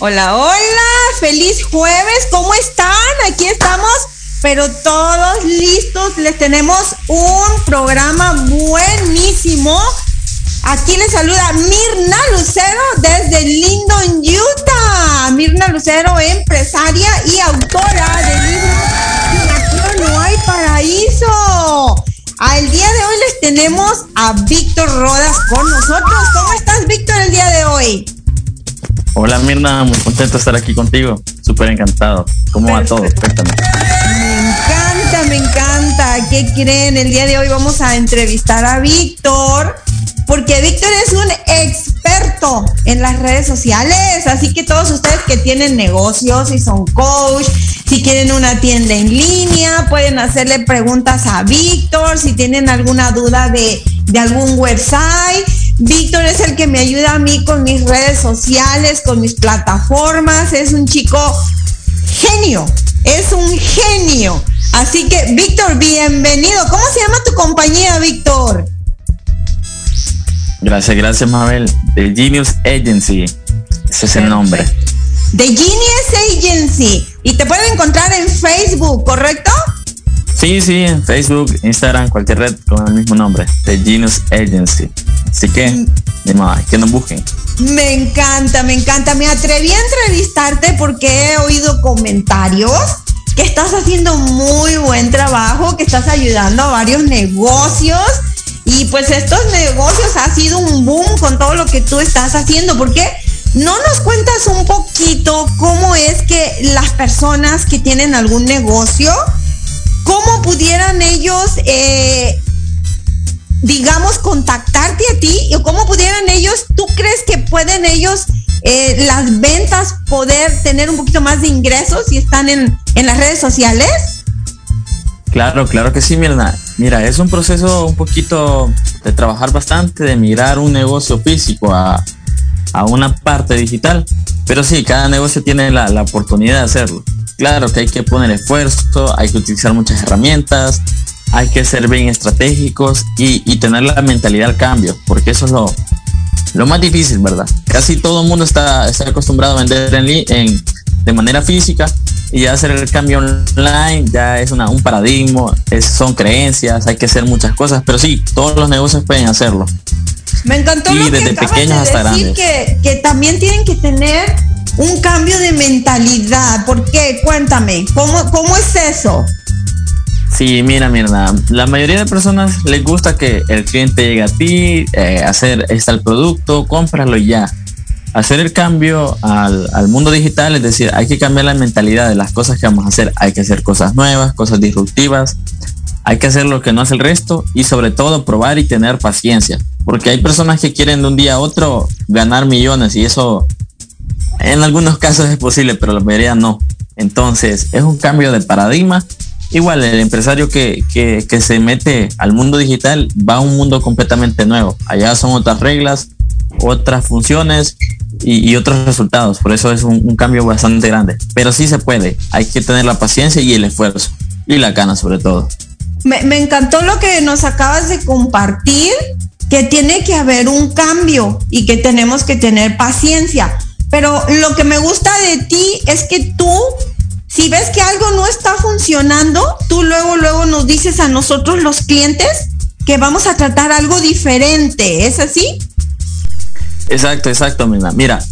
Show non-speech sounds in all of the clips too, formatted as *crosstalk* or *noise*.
Hola, hola, feliz jueves, ¿cómo están? Aquí estamos, pero todos listos, les tenemos un programa buenísimo. Aquí les saluda Mirna Lucero desde Lindon, Utah. Mirna Lucero, empresaria y autora del libro No hay paraíso. Al día de hoy les tenemos a Víctor Rodas con nosotros. ¿Cómo estás, Víctor, el día de hoy? Hola Mirna, muy contento de estar aquí contigo. Súper encantado. ¿Cómo va todo? Cuéntame. Me encanta, me encanta. ¿Qué creen? El día de hoy vamos a entrevistar a Víctor, porque Víctor es un experto en las redes sociales. Así que todos ustedes que tienen negocios y son coach, si quieren una tienda en línea, pueden hacerle preguntas a Víctor. Si tienen alguna duda de, de algún website Víctor es el que me ayuda a mí con mis redes sociales, con mis plataformas. Es un chico genio, es un genio. Así que, Víctor, bienvenido. ¿Cómo se llama tu compañía, Víctor? Gracias, gracias, Mabel. The Genius Agency. Ese es el nombre. The Genius Agency. Y te pueden encontrar en Facebook, ¿correcto? Sí, sí, en Facebook, Instagram, cualquier red con el mismo nombre, The Genius Agency. Así que, mm. que nos busquen. Me encanta, me encanta. Me atreví a entrevistarte porque he oído comentarios que estás haciendo muy buen trabajo, que estás ayudando a varios negocios. Y pues estos negocios ha sido un boom con todo lo que tú estás haciendo. ¿Por qué? ¿No nos cuentas un poquito cómo es que las personas que tienen algún negocio ¿cómo pudieran ellos, eh, digamos, contactarte a ti? ¿O cómo pudieran ellos, tú crees que pueden ellos, eh, las ventas, poder tener un poquito más de ingresos si están en, las redes sociales? Claro, claro que sí, Mirna. Mira, es un proceso un poquito de trabajar bastante, de mirar un negocio físico a, una parte digital. Pero sí, cada negocio tiene la, la oportunidad de hacerlo. Claro que hay que poner esfuerzo, hay que utilizar muchas herramientas, hay que ser bien estratégicos y, tener la mentalidad al cambio, porque eso es lo, lo más difícil, ¿verdad? Casi todo el mundo está, está acostumbrado a vender en, de manera física y hacer el cambio online ya es una, un paradigma, es, son creencias, hay que hacer muchas cosas, pero sí, todos los negocios pueden hacerlo. Me encantó y lo desde que pequeños hasta decir grandes. Que, que también tienen que tener un cambio de mentalidad. ¿Por qué? Cuéntame, ¿cómo, cómo es eso? Sí, mira, mira, la mayoría de personas les gusta que el cliente llegue a ti, eh, hacer está el producto, cómpralo y ya. Hacer el cambio al, al, mundo digital, es decir, hay que cambiar la mentalidad de las cosas que vamos a hacer. Hay que hacer cosas nuevas, cosas disruptivas. Hay que hacer lo que no hace el resto y sobre todo probar y tener paciencia. Porque hay personas que quieren de un día a otro ganar millones y eso en algunos casos es posible, pero la mayoría no. Entonces es un cambio de paradigma igual el empresario que, que, se mete al mundo digital va a un mundo completamente nuevo. Allá son otras reglas, otras funciones y, otros resultados. Por eso es un, cambio bastante grande. Pero sí se puede. Hay que tener la paciencia y el esfuerzo. Y la gana sobre todo. Me, me encantó lo que nos acabas de compartir, que tiene que haber un cambio y que tenemos que tener paciencia. Pero lo que me gusta de ti es que tú si ves que algo no está funcionando, tú luego, luego nos dices a nosotros los clientes que vamos a tratar algo diferente. ¿Es así? Exacto, exacto, mira. Mira,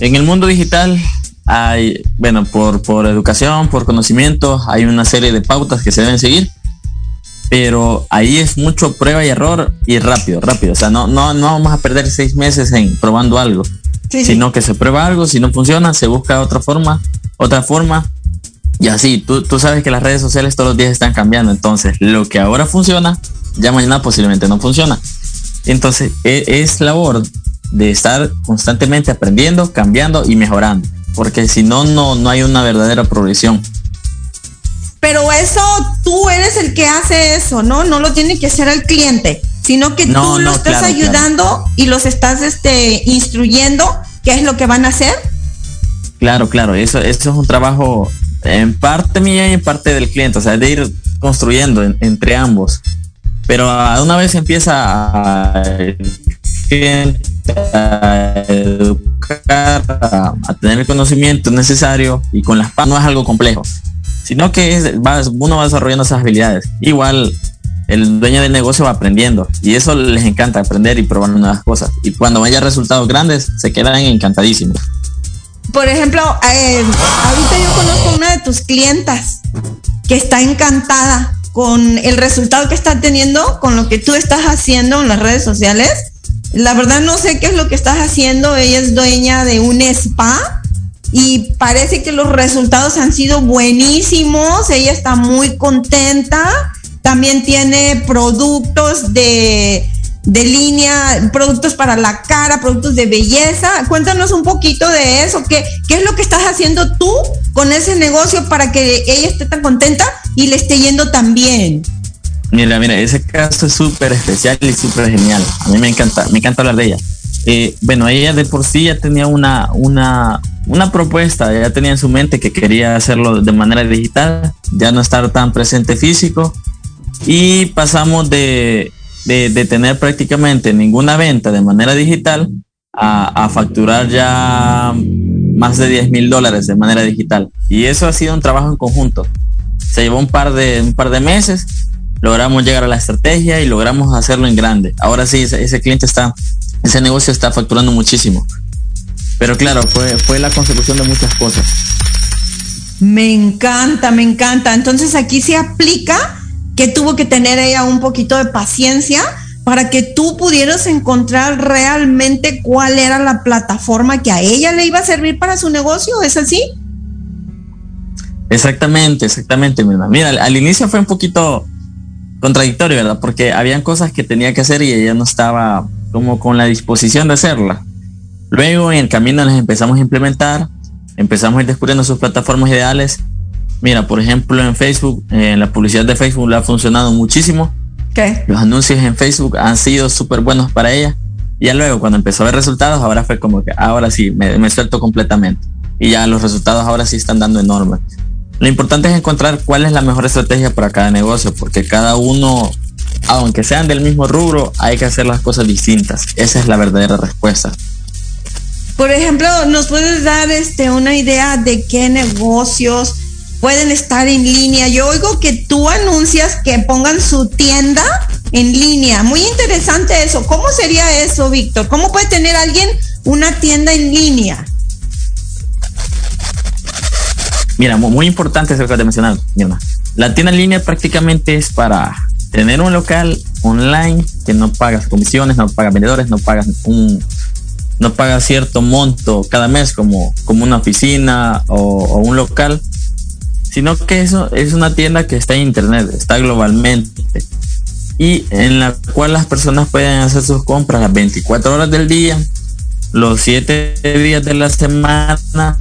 en el mundo digital hay, bueno, por, por educación, por conocimiento, hay una serie de pautas que se deben seguir. Pero ahí es mucho prueba y error y rápido, rápido. O sea, no, no, no vamos a perder seis meses en probando algo. sino que se prueba algo, si no funciona, se busca otra forma, otra forma y así, tú, tú sabes que las redes sociales todos los días están cambiando, entonces lo que ahora funciona, ya mañana posiblemente no funciona. Entonces e, es, labor de estar constantemente aprendiendo, cambiando y mejorando, porque si no, no, no hay una verdadera progresión. Pero eso tú eres el que hace eso, ¿no? No lo tiene que hacer el cliente, sino que tú lo estás ayudando y los estás este, instruyendo qué es lo que van a hacer. Claro, claro, eso, eso es un trabajo en parte mía y en parte del cliente, o sea, de ir construyendo entre ambos. Pero a una vez empieza a, educar, a, tener el conocimiento necesario y con las no es algo complejo, sino que uno va desarrollando esas habilidades. Igual el dueño del negocio va aprendiendo y eso les encanta aprender y probar nuevas cosas. Y cuando haya resultados grandes, se quedan encantadísimos por ejemplo, eh, ahorita yo conozco una de tus clientas que está encantada con el resultado que está teniendo, con lo que tú estás haciendo en las redes sociales. La verdad no sé qué es lo que estás haciendo. Ella es dueña de un spa y parece que los resultados han sido buenísimos. Ella está muy contenta. También tiene productos de de línea, productos para la cara, productos de belleza. Cuéntanos un poquito de eso. ¿Qué, ¿Qué es lo que estás haciendo tú con ese negocio para que ella esté tan contenta y le esté yendo tan bien? Mira, mira, ese caso es súper especial y súper genial. A mí me encanta, me encanta hablar de ella. Eh, bueno, ella de por sí ya tenía una, una, una propuesta, ya tenía en su mente que quería hacerlo de manera digital, ya no estar tan presente físico. Y pasamos de, de, tener prácticamente ninguna venta de manera digital a, facturar ya más de 10 mil dólares de manera digital. Y eso ha sido un trabajo en conjunto. Se llevó un par de, un par de meses, logramos llegar a la estrategia y logramos hacerlo en grande. Ahora sí, ese, cliente está, ese negocio está facturando muchísimo. Pero claro, fue, fue la consecución de muchas cosas. Me encanta, me encanta. Entonces aquí se aplica que tuvo que tener ella un poquito de paciencia para que tú pudieras encontrar realmente cuál era la plataforma que a ella le iba a servir para su negocio, ¿es así? Exactamente, exactamente, Mira, Mira, al inicio fue un poquito contradictorio, ¿verdad? Porque habían cosas que tenía que hacer y ella no estaba como con la disposición de hacerla. Luego en el camino las empezamos a implementar, empezamos a ir descubriendo sus plataformas ideales Mira, por ejemplo, en Facebook, en la publicidad de Facebook le ha funcionado muchísimo. ¿Qué? Los anuncios en Facebook han sido súper buenos para ella. Y ya luego, cuando empezó a ver resultados, ahora fue como que ahora sí, me, suelto completamente. Y ya los resultados ahora sí están dando enormes. Lo importante es encontrar cuál es la mejor estrategia para cada negocio, porque cada uno, aunque sean del mismo rubro, hay que hacer las cosas distintas. Esa es la verdadera respuesta. Por ejemplo, ¿nos puedes dar este, una idea de qué negocios pueden estar en línea. Yo oigo que tú anuncias que pongan su tienda en línea. Muy interesante eso. ¿Cómo sería eso, Víctor? ¿Cómo puede tener alguien una tienda en línea? Mira, muy, importante eso que de mencionar, La tienda en línea prácticamente es para tener un local online que no pagas comisiones, no pagas vendedores, no pagas un no pagas cierto monto cada mes como, como una oficina o un local, sino que eso es una tienda que está en internet, está globalmente y en la cual las personas pueden hacer sus compras las 24 horas del día, los 7 días de la semana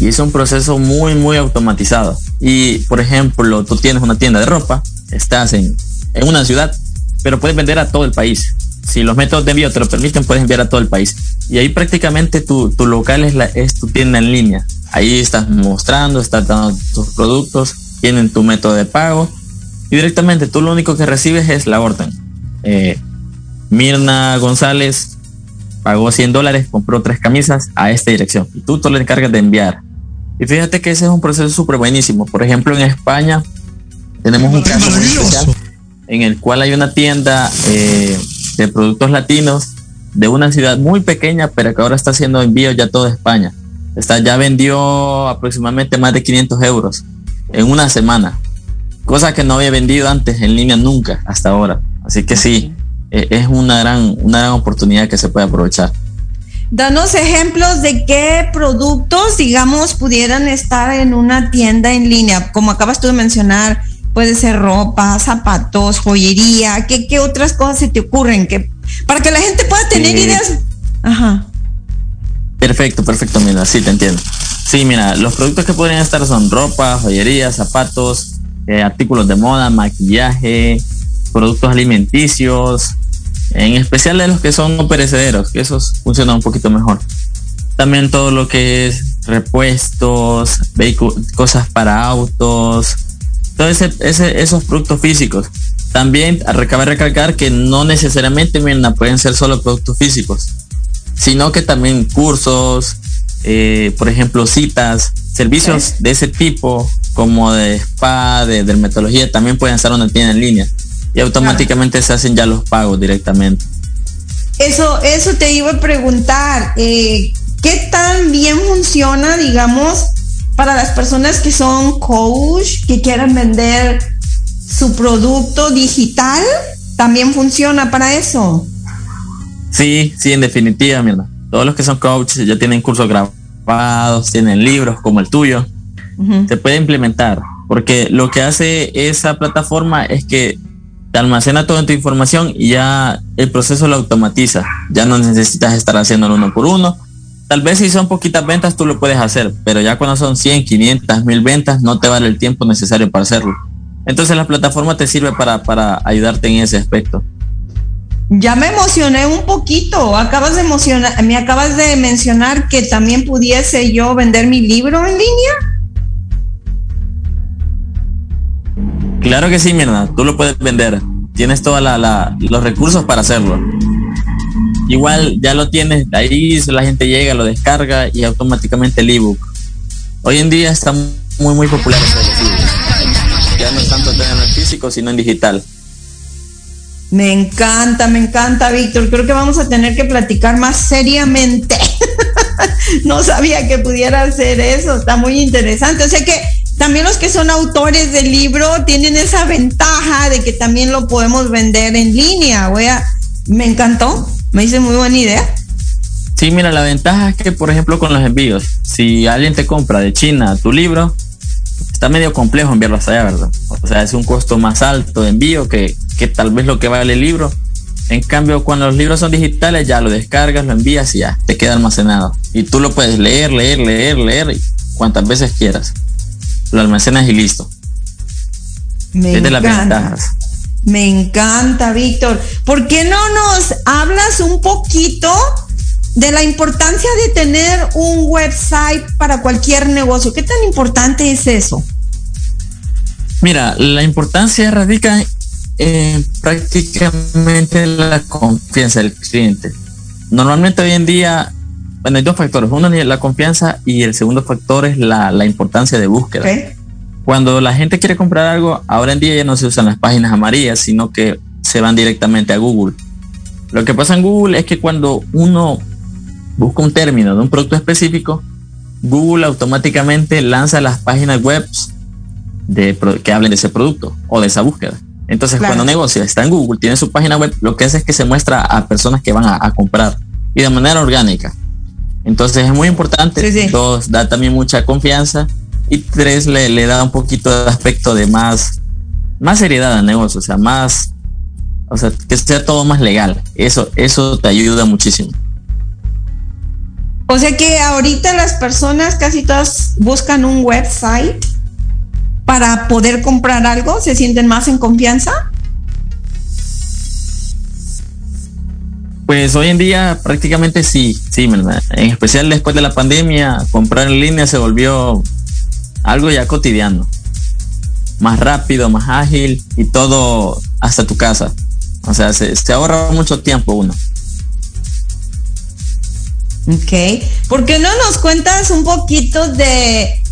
y es un proceso muy muy automatizado. Y por ejemplo, tú tienes una tienda de ropa, estás en, en una ciudad, pero puedes vender a todo el país. Si los métodos de envío te lo permiten, puedes enviar a todo el país. Y ahí prácticamente tu, tu local es, la, es tu tienda en línea. Ahí estás mostrando, estás dando tus productos, tienen tu método de pago y directamente tú lo único que recibes es la orden. Eh, Mirna González pagó 100 dólares, compró tres camisas a esta dirección y tú, tú le encargas de enviar. Y fíjate que ese es un proceso súper buenísimo. Por ejemplo, en España tenemos un caso en el cual hay una tienda eh, de productos latinos de una ciudad muy pequeña, pero que ahora está haciendo envío ya toda España. Está, ya vendió aproximadamente más de 500 euros en una semana, cosa que no había vendido antes en línea nunca hasta ahora. Así que sí, e, es una gran, una gran oportunidad que se puede aprovechar. Danos ejemplos de qué productos, digamos, pudieran estar en una tienda en línea. Como acabas tú de mencionar, puede ser ropa, zapatos, joyería. ¿Qué, qué otras cosas se te ocurren? Que, para que la gente pueda tener ideas. Ajá. Perfecto, perfecto, mira, sí, te entiendo. Sí, mira, los productos que podrían estar son ropa, joyería, zapatos, eh, artículos de moda, maquillaje, productos alimenticios, en especial de los que son perecederos, que esos funcionan un poquito mejor. También todo lo que es repuestos, cosas para autos, todos esos productos físicos. También de recalcar que no necesariamente pueden ser solo productos físicos, sino que también cursos, eh, por ejemplo, citas, servicios de ese tipo, como de spa, de dermatología, también pueden estar una tienda en línea y automáticamente se hacen ya los pagos directamente. Eso, eso te iba a preguntar, eh, ¿qué tan bien funciona, digamos, para las personas que son coach, que quieran vender su producto digital? ¿También funciona para eso? Sí, sí, en definitiva, mira. Todos los que son coaches ya tienen cursos grabados, tienen libros como el tuyo. Se puede implementar, porque lo que hace esa plataforma es que te almacena toda tu información y ya el proceso lo automatiza. Ya no necesitas estar haciéndolo uno por uno. Tal vez si son poquitas ventas tú lo puedes hacer, pero ya cuando son 100, 500, 1000 ventas no te vale el tiempo necesario para hacerlo. Entonces la plataforma te sirve para, para ayudarte en ese aspecto. Ya me emocioné un poquito. Acabas de emocionar, me acabas de mencionar que también pudiese yo vender mi libro en línea. Claro que sí, mierda. Tú lo puedes vender. Tienes todos los recursos para hacerlo. Igual ya lo tienes, ahí la gente llega, lo descarga y automáticamente el ebook. Hoy en día está muy muy popular Ya no es tanto en físico, sino en digital. Me encanta, me encanta, Víctor. Creo que vamos a tener que platicar más seriamente. *laughs* no sabía que pudiera hacer eso. Está muy interesante. O sea que también los que son autores del libro tienen esa ventaja de que también lo podemos vender en línea. me encantó, me dice muy buena idea. Sí, mira, la ventaja es que, por ejemplo, con los envíos, si alguien te compra de China tu libro, está medio complejo enviarlo hasta allá, ¿verdad? O sea, es un costo más alto de envío que, que tal vez lo que vale el libro. En cambio, cuando los libros son digitales, ya lo descargas, lo envías y ya te queda almacenado. Y tú lo puedes leer, leer, leer, leer cuantas veces quieras lo almacenas y listo. Me encanta. Me encanta, Víctor. ¿Por qué no nos hablas un poquito de la importancia de tener un website para cualquier negocio? ¿Qué tan importante es eso? Mira, la importancia radica en prácticamente la confianza del cliente. Normalmente hoy en día bueno, hay dos factores. Uno es la confianza y el segundo factor es la, importancia de búsqueda. Cuando la gente quiere comprar algo, ahora en día ya no se usan las páginas amarillas, sino que se van directamente a Google. Lo que pasa en Google es que cuando uno busca un término de un producto específico, Google automáticamente lanza las páginas web de, que hablen de ese producto o de esa búsqueda. Entonces, cuando un negocio está en Google, tiene su página web, lo que hace es que se muestra a personas que van a, comprar y de manera orgánica. Entonces, es muy importante. Dos, da también mucha confianza. Y tres, le, le da un poquito de aspecto de más, más seriedad al negocio, o sea, más, o sea, que sea todo más legal. Eso, eso te ayuda muchísimo. O sea que ahorita las personas casi todas buscan un website para poder comprar algo, se sienten más en confianza. Pues hoy en día prácticamente sí, sí, ¿verdad? En especial después de la pandemia, comprar en línea se volvió algo ya cotidiano. Más rápido, más ágil y todo hasta tu casa. O sea, se, se ahorra mucho tiempo uno. Ok. ¿Por qué no nos cuentas un poquito de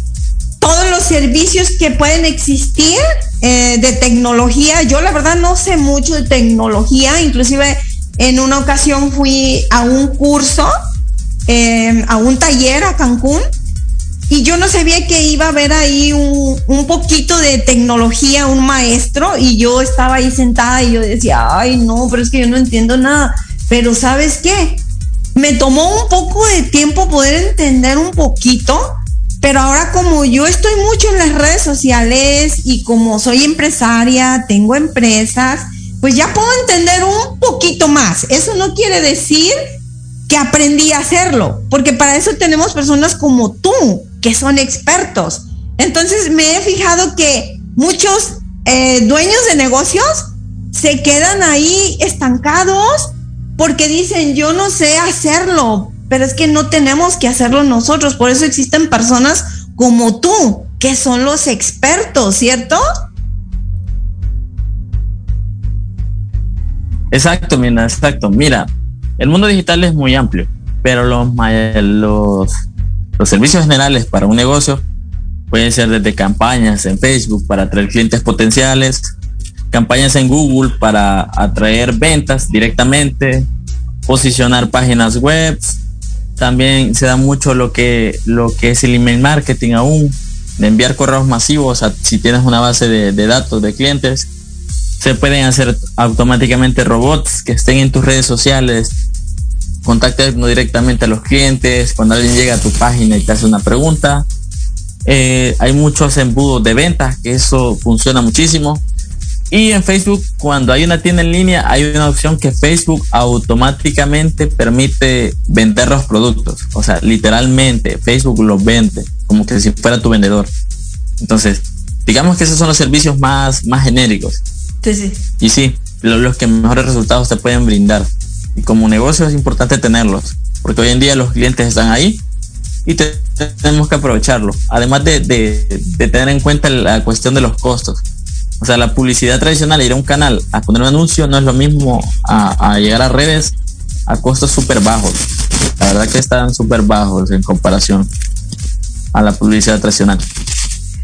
servicios que pueden existir eh, de tecnología? Yo la verdad no sé mucho de tecnología, inclusive en una ocasión fui a un curso, em, a un taller a Cancún, y yo no sabía que iba a haber ahí un, un, poquito de tecnología, un maestro, y yo estaba ahí sentada y yo decía, ay no, pero es que yo no entiendo nada. Pero ¿sabes qué? me tomó un poco de tiempo poder entender un poquito, pero ahora como yo estoy mucho en las redes sociales y como soy empresaria, tengo empresas, pues ya puedo entender un poquito más. Eso no quiere decir que aprendí a hacerlo, porque para eso tenemos personas como tú, que son expertos. Entonces me he fijado que muchos eh, dueños de negocios se quedan ahí estancados porque dicen, yo no sé hacerlo, pero es que no tenemos que hacerlo nosotros, por eso existen personas como tú, que son los expertos, ¿cierto? Exacto, mira, exacto. Mira, el mundo digital es muy amplio, pero los, los, los servicios generales para un negocio pueden ser desde campañas en Facebook para atraer clientes potenciales, campañas en Google para atraer ventas directamente, posicionar páginas web. También se da mucho lo que, lo que es el email marketing aún, de enviar correos masivos si tienes una base de, datos de clientes. Se pueden hacer automáticamente robots que estén en tus redes sociales, contactando directamente a los clientes, cuando alguien llega a tu página y te hace una pregunta. Eh, hay muchos embudos de ventas, que eso funciona muchísimo. Y en Facebook, cuando hay una tienda en línea, hay una opción que Facebook automáticamente permite vender los productos. O sea, literalmente, Facebook los vende, como que si fuera tu vendedor. Entonces, digamos que esos son los servicios más, más genéricos. Sí, sí. Y sí, los que mejores resultados te pueden brindar. Y como negocio es importante tenerlos, porque hoy en día los clientes están ahí y tenemos que aprovecharlo. Además de, de tener en cuenta la cuestión de los costos o sea, la publicidad tradicional, ir a un canal a poner un anuncio no es lo mismo a, llegar a redes a costos súper bajos. La verdad que están súper bajos en comparación a la publicidad tradicional.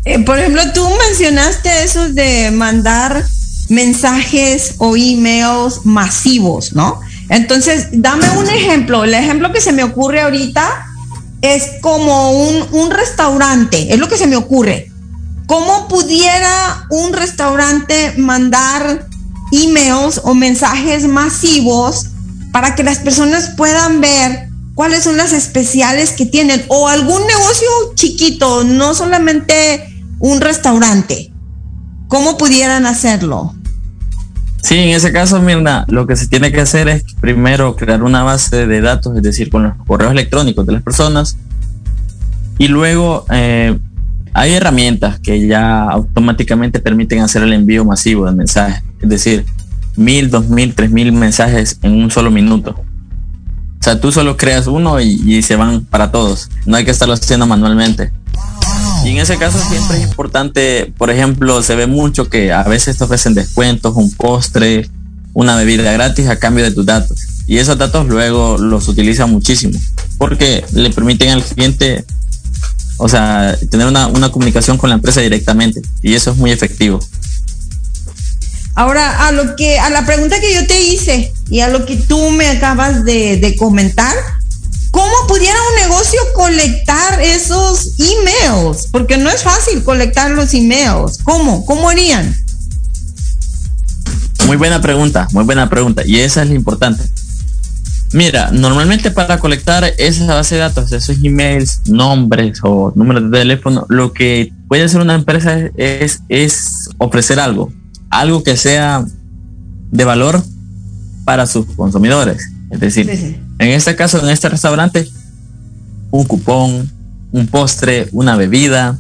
Eh, por ejemplo, tú mencionaste eso de mandar mensajes o emails masivos, ¿no? Entonces, dame un ejemplo. El ejemplo que se me ocurre ahorita es como un, un restaurante, es lo que se me ocurre. ¿Cómo pudiera un restaurante mandar emails o mensajes masivos para que las personas puedan ver cuáles son las especiales que tienen o algún negocio chiquito, no solamente un restaurante? ¿Cómo pudieran hacerlo? Sí, en ese caso, Mirna, lo que se tiene que hacer es primero crear una base de datos, es decir, con los correos electrónicos de las personas, y luego eh, hay herramientas que ya automáticamente permiten hacer el envío masivo de mensajes, es decir, mil, dos mil, tres mil mensajes en un solo minuto. O sea, tú solo creas uno y, se van para todos. No hay que estarlo haciendo manualmente. Y en ese caso siempre es importante, por ejemplo, se ve mucho que a veces te ofrecen descuentos, un postre, una bebida gratis a cambio de tus datos. Y esos datos luego los utilizan muchísimo porque le permiten al cliente o sea, tener una, comunicación con la empresa directamente y eso es muy efectivo. Ahora, a lo que, a la pregunta que yo te hice y a lo que tú me acabas de, comentar, ¿cómo pudiera un negocio colectar esos emails? Porque no es fácil colectar los emails. ¿Cómo? ¿Cómo harían? Muy buena pregunta, muy buena pregunta. Y esa es la importante. Mira, normalmente para colectar esa base de datos, esos emails, nombres o números de teléfono, lo que puede hacer una empresa es, es ofrecer algo, algo que sea de valor para sus consumidores. Es decir, en este caso, en este restaurante, un cupón, un postre, una bebida,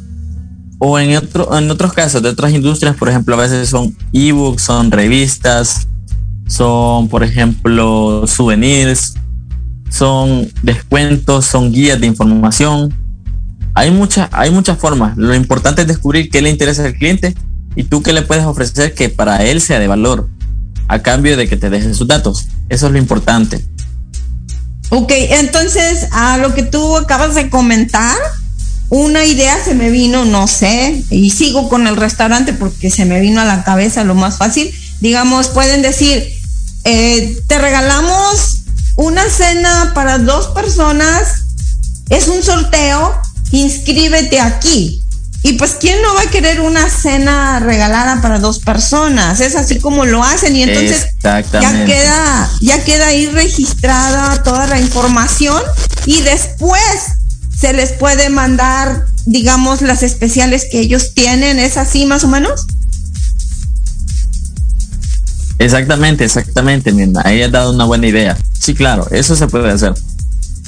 o en, otro, en otros casos de otras industrias, por ejemplo, a veces son ebooks, son revistas, son, por ejemplo, souvenirs, son descuentos, son guías de información. Hay muchas, hay muchas formas. Lo importante es descubrir qué le interesa al cliente y tú qué le puedes ofrecer que para él sea de valor, a cambio de que te dejen sus datos. Eso es lo importante. Ok, entonces a lo que tú acabas de comentar, una idea se me vino, no sé, y sigo con el restaurante porque se me vino a la cabeza lo más fácil. Digamos, pueden decir, eh, te regalamos una cena para dos personas, es un sorteo, inscríbete aquí. Y pues, ¿quién no va a querer una cena regalada para dos personas? Es así como lo hacen y entonces ya queda, ya queda ahí registrada toda la información y después se les puede mandar, digamos, las especiales que ellos tienen. ¿Es así más o menos? Exactamente, exactamente, Mirna. Ahí has dado una buena idea. Sí, claro, eso se puede hacer.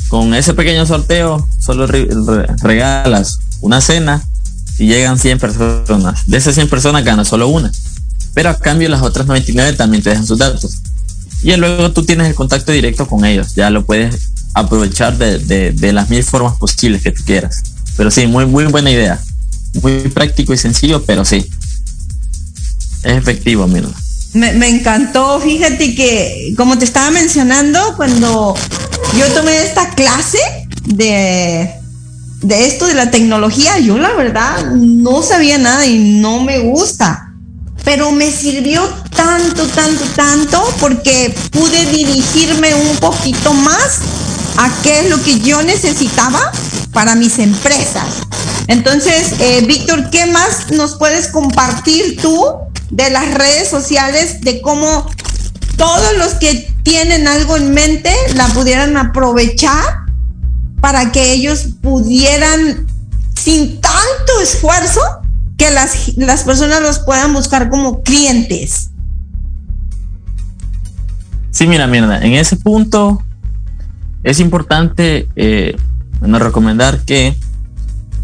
Con ese pequeño sorteo, solo regalas una cena y llegan 100 personas. De esas 100 personas ganas solo una. Pero a cambio las otras 99 también te dejan sus datos. Y luego tú tienes el contacto directo con ellos. Ya lo puedes aprovechar de, las mil formas posibles que tú quieras. Pero sí, muy, muy buena idea. Muy práctico y sencillo, pero sí. Es efectivo, mira. Me, encantó, fíjate que, como te estaba mencionando, cuando yo tomé esta clase de, de esto de la tecnología, yo la verdad no sabía nada y no me gusta, pero me sirvió tanto, tanto, tanto, porque pude dirigirme un poquito más a qué es lo que yo necesitaba para mis empresas. Entonces, eh, Víctor, ¿qué más nos puedes compartir tú de las redes sociales, de cómo todos los que tienen algo en mente la pudieran aprovechar para que ellos pudieran, sin tanto esfuerzo, que las, las personas los puedan buscar como clientes. Sí, mira, mira, en ese punto es importante eh, recomendar que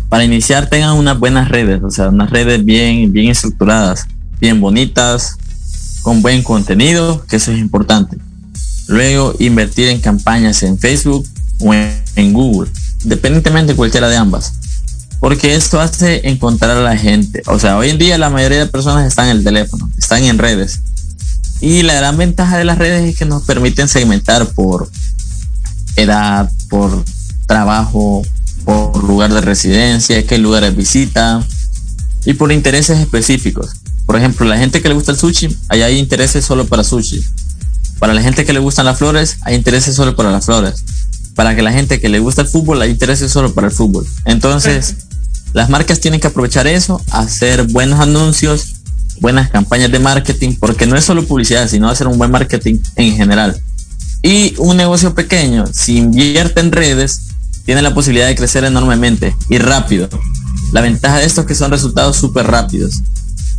para iniciar tengan unas buenas redes, o sea, unas redes bien, bien estructuradas bien bonitas, con buen contenido, que eso es importante. Luego invertir en campañas en Facebook o en, Google, independientemente de cualquiera de ambas. Porque esto hace encontrar a la gente. O sea, hoy en día la mayoría de personas están en el teléfono, están en redes. Y la gran ventaja de las redes es que nos permiten segmentar por edad, por trabajo, por lugar de residencia, qué lugares visita y por intereses específicos. Por ejemplo, la gente que le gusta el sushi, ahí hay intereses solo para sushi. Para la gente que le gustan las flores, hay intereses solo para las flores. Para que la gente que le gusta el fútbol, hay intereses solo para el fútbol. Entonces, las marcas tienen que aprovechar eso, hacer buenos anuncios, buenas campañas de marketing, porque no es solo publicidad, sino hacer un buen marketing en general. Y un negocio pequeño, si invierte en redes, tiene la posibilidad de crecer enormemente y rápido. La ventaja de esto es que son resultados súper rápidos.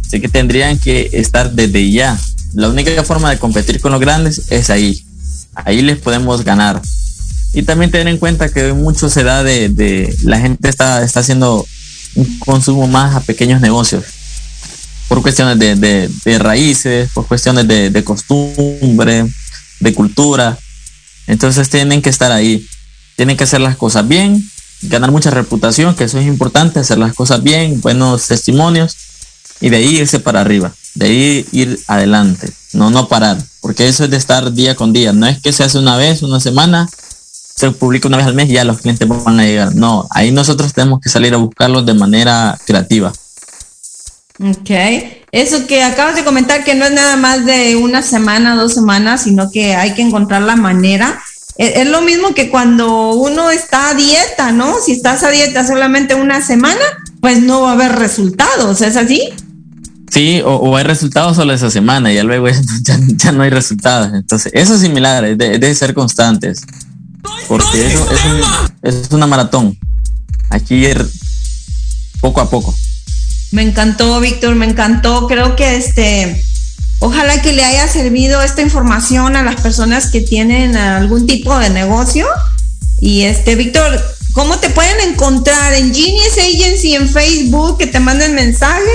Así que tendrían que estar desde ya. La única forma de competir con los grandes es ahí. Ahí les podemos ganar. Y también tener en cuenta que mucho se da de, la gente está, está haciendo un consumo más a pequeños negocios. Por cuestiones de, raíces, por cuestiones de, de costumbre, de cultura. Entonces tienen que estar ahí. Tienen que hacer las cosas bien, ganar mucha reputación, que eso es importante, hacer las cosas bien, buenos testimonios y de ahí irse para arriba, de ahí ir adelante, no no parar, porque eso es de estar día con día, no es que se hace una vez, una semana, se publica una vez al mes y ya los clientes van a llegar, no, ahí nosotros tenemos que salir a buscarlos de manera creativa. Ok, eso que acabas de comentar que no es nada más de una semana, dos semanas, sino que hay que encontrar la manera es, lo mismo que cuando uno está a dieta, ¿no? Si estás a dieta solamente una semana, pues no va a haber resultados, ¿es así? Sí, o, hay resultados solo esa semana y luego *laughs* ya, no hay resultados. Entonces, eso es similar, debe ser constantes. Porque eso, es una maratón. Aquí ir poco a poco. Me encantó, Víctor, me encantó. Creo que este, ojalá que le haya servido esta información a las personas que tienen algún tipo de negocio. Y este, Víctor, ¿cómo te pueden encontrar en Genius Agency en Facebook? Que te manden mensaje.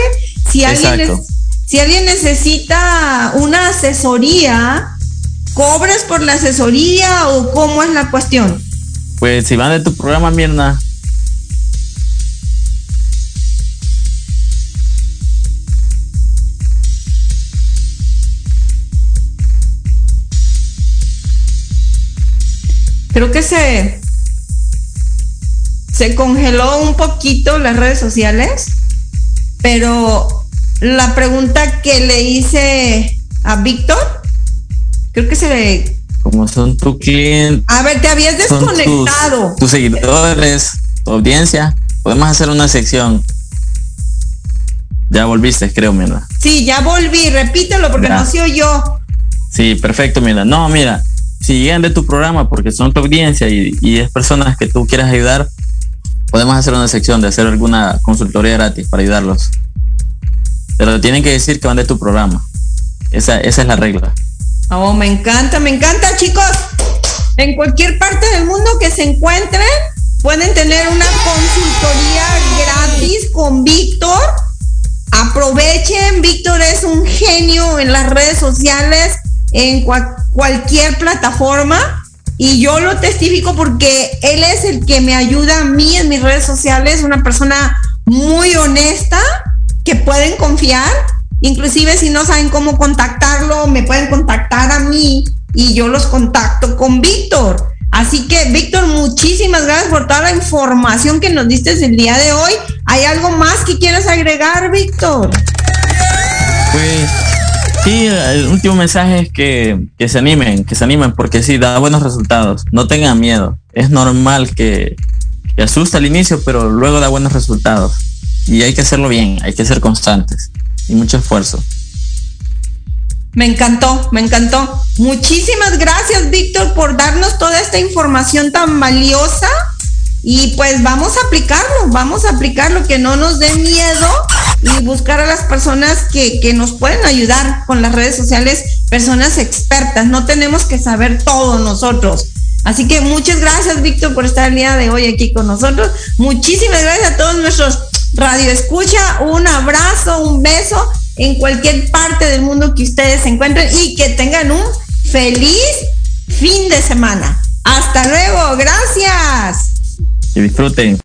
Si alguien, si alguien necesita una asesoría, ¿cobras por la asesoría o cómo es la cuestión? Pues si van de tu programa, Mirna, creo que se, se congeló un poquito las redes sociales, pero la pregunta que le hice a Víctor, creo que se le... Como son tu cliente. A ver, te habías desconectado. Tus, seguidores, tu audiencia. Podemos hacer una sección. Ya volviste, creo, mira. Sí, ya volví. Repítelo porque no se oyó. Sí, perfecto, mira. No, mira si llegan de tu programa porque son tu audiencia y, es personas que tú quieras ayudar, podemos hacer una sección de hacer alguna consultoría gratis para ayudarlos. Pero tienen que decir que van de tu programa. Esa, es la regla. Oh, me encanta, me encanta, chicos. En cualquier parte del mundo que se encuentren, pueden tener una consultoría gratis con Víctor. Aprovechen, Víctor es un genio en las redes sociales en cualquier plataforma y yo lo testifico porque él es el que me ayuda a mí en mis redes sociales, una persona muy honesta que pueden confiar, inclusive si no saben cómo contactarlo, me pueden contactar a mí y yo los contacto con Víctor. Así que, Víctor, muchísimas gracias por toda la información que nos diste el día de hoy. ¿Hay algo más que quieras agregar, Víctor? Pues Sí, el último mensaje es que, se animen, que se animen, porque sí, da buenos resultados. No tengan miedo. Es normal que, que asusta al inicio, pero luego da buenos resultados. Y hay que hacerlo bien, hay que ser constantes y mucho esfuerzo. Me encantó, me encantó. Muchísimas gracias, Víctor, por darnos toda esta información tan valiosa. Y pues vamos a aplicarlo, vamos a aplicarlo, que no nos dé miedo y buscar a las personas que, que, nos pueden ayudar con las redes sociales, personas expertas. No tenemos que saber todo nosotros. Así que muchas gracias, Víctor, por estar el día de hoy aquí con nosotros. Muchísimas gracias a todos nuestros radio escucha. Un abrazo, un beso en cualquier parte del mundo que ustedes se encuentren y que tengan un feliz fin de semana. Hasta luego, gracias. Que disfruten.